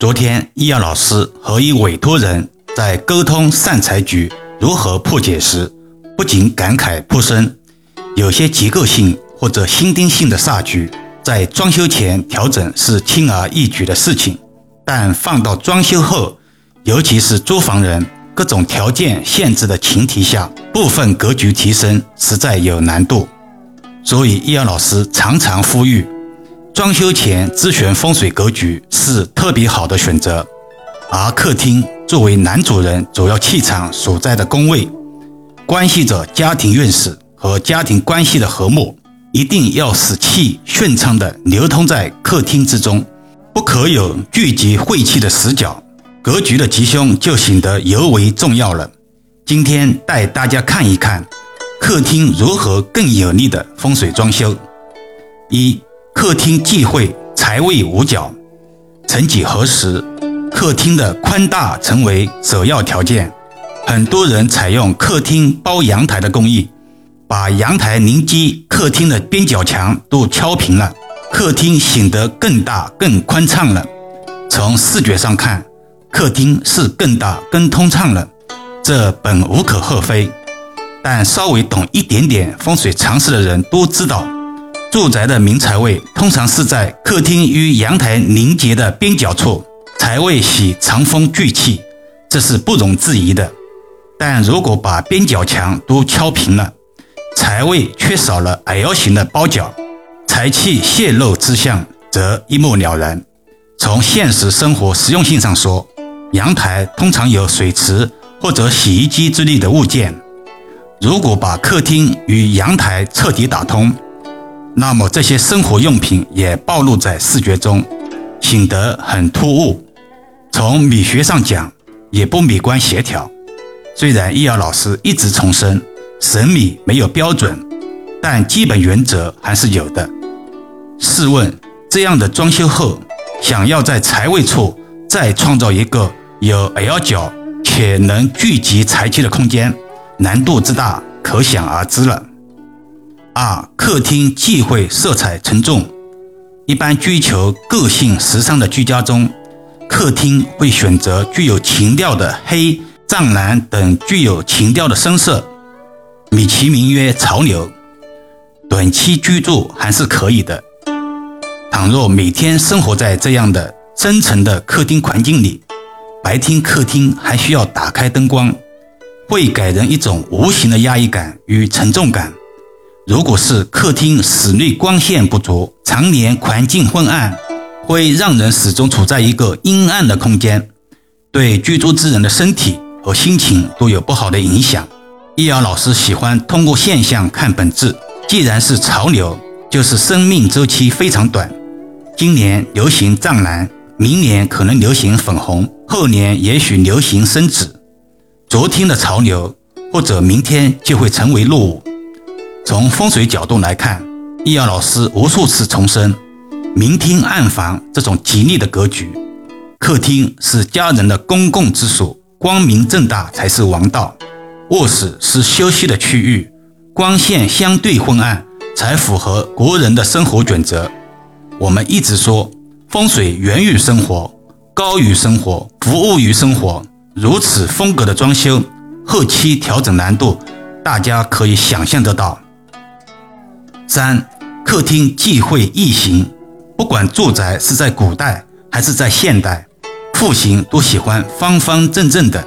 昨天，易阳老师和一委托人在沟通善财局如何破解时，不仅感慨颇深。有些结构性或者心钉性的煞局，在装修前调整是轻而易举的事情，但放到装修后，尤其是租房人各种条件限制的前提下，部分格局提升实在有难度。所以，易阳老师常常呼吁。装修前咨询风水格局是特别好的选择，而客厅作为男主人主要气场所在的宫位，关系着家庭运势和家庭关系的和睦，一定要使气顺畅地流通在客厅之中，不可有聚集晦气的死角，格局的吉凶就显得尤为重要了。今天带大家看一看客厅如何更有力的风水装修。一客厅忌讳财位五角，曾几何时，客厅的宽大成为首要条件。很多人采用客厅包阳台的工艺，把阳台临基客厅的边角墙都敲平了，客厅显得更大更宽敞了。从视觉上看，客厅是更大更通畅了，这本无可厚非。但稍微懂一点点风水常识的人都知道。住宅的明财位通常是在客厅与阳台临接的边角处，财位喜藏风聚气，这是不容置疑的。但如果把边角墙都敲平了，财位缺少了 L 型的包角，财气泄露之象则一目了然。从现实生活实用性上说，阳台通常有水池或者洗衣机之类的物件，如果把客厅与阳台彻底打通，那么这些生活用品也暴露在视觉中，显得很突兀。从美学上讲，也不美观协调。虽然易遥老师一直重申审美没有标准，但基本原则还是有的。试问，这样的装修后，想要在财位处再创造一个有 L 角且能聚集财气的空间，难度之大，可想而知了。二、客厅忌讳色彩沉重。一般追求个性时尚的居家中，客厅会选择具有情调的黑、藏蓝等具有情调的深色，美其名曰潮流。短期居住还是可以的。倘若每天生活在这样的深沉的客厅环境里，白天客厅还需要打开灯光，会给人一种无形的压抑感与沉重感。如果是客厅室内光线不足，常年环境昏暗，会让人始终处在一个阴暗的空间，对居住之人的身体和心情都有不好的影响。易遥老师喜欢通过现象看本质，既然是潮流，就是生命周期非常短。今年流行藏蓝，明年可能流行粉红，后年也许流行深紫。昨天的潮流，或者明天就会成为落伍。从风水角度来看，易遥老师无数次重申，明厅暗房这种吉利的格局，客厅是家人的公共之所，光明正大才是王道；卧室是休息的区域，光线相对昏暗才符合国人的生活准则。我们一直说，风水源于生活，高于生活，服务于生活。如此风格的装修，后期调整难度，大家可以想象得到。三、客厅忌讳异形，不管住宅是在古代还是在现代，户型都喜欢方方正正的，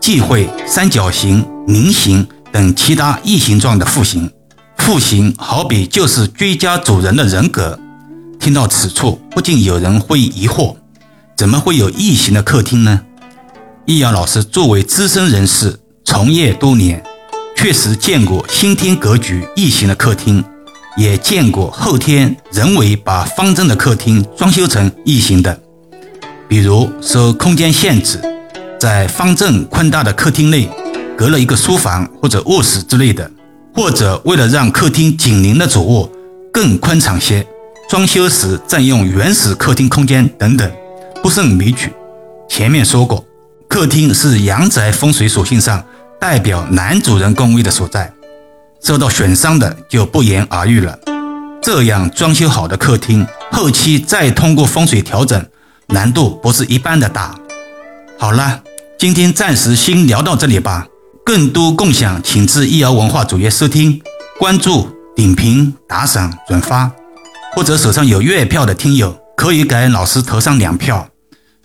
忌讳三角形、菱形等其他异形状的户型。户型好比就是居家主人的人格。听到此处，不禁有人会疑惑：怎么会有异形的客厅呢？易阳老师作为资深人士，从业多年，确实见过新天格局异形的客厅。也见过后天人为把方正的客厅装修成异形的，比如受空间限制，在方正宽大的客厅内隔了一个书房或者卧室之类的，或者为了让客厅紧邻的主卧更宽敞些，装修时占用原始客厅空间等等，不胜枚举。前面说过，客厅是阳宅风水属性上代表男主人宫位的所在。受到损伤的就不言而喻了。这样装修好的客厅，后期再通过风水调整，难度不是一般的大。好了，今天暂时先聊到这里吧。更多共享，请至易瑶文化主页收听、关注、点评、打赏、转发，或者手上有月票的听友可以给老师投上两票。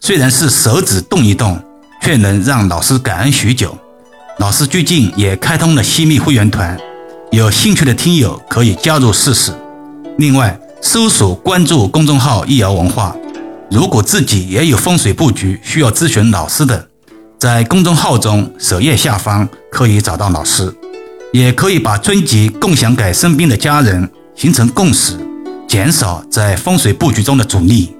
虽然是手指动一动，却能让老师感恩许久。老师最近也开通了西密会员团，有兴趣的听友可以加入试试。另外，搜索关注公众号“易瑶文化”。如果自己也有风水布局需要咨询老师的，在公众号中首页下方可以找到老师，也可以把专辑共享给身边的家人，形成共识，减少在风水布局中的阻力。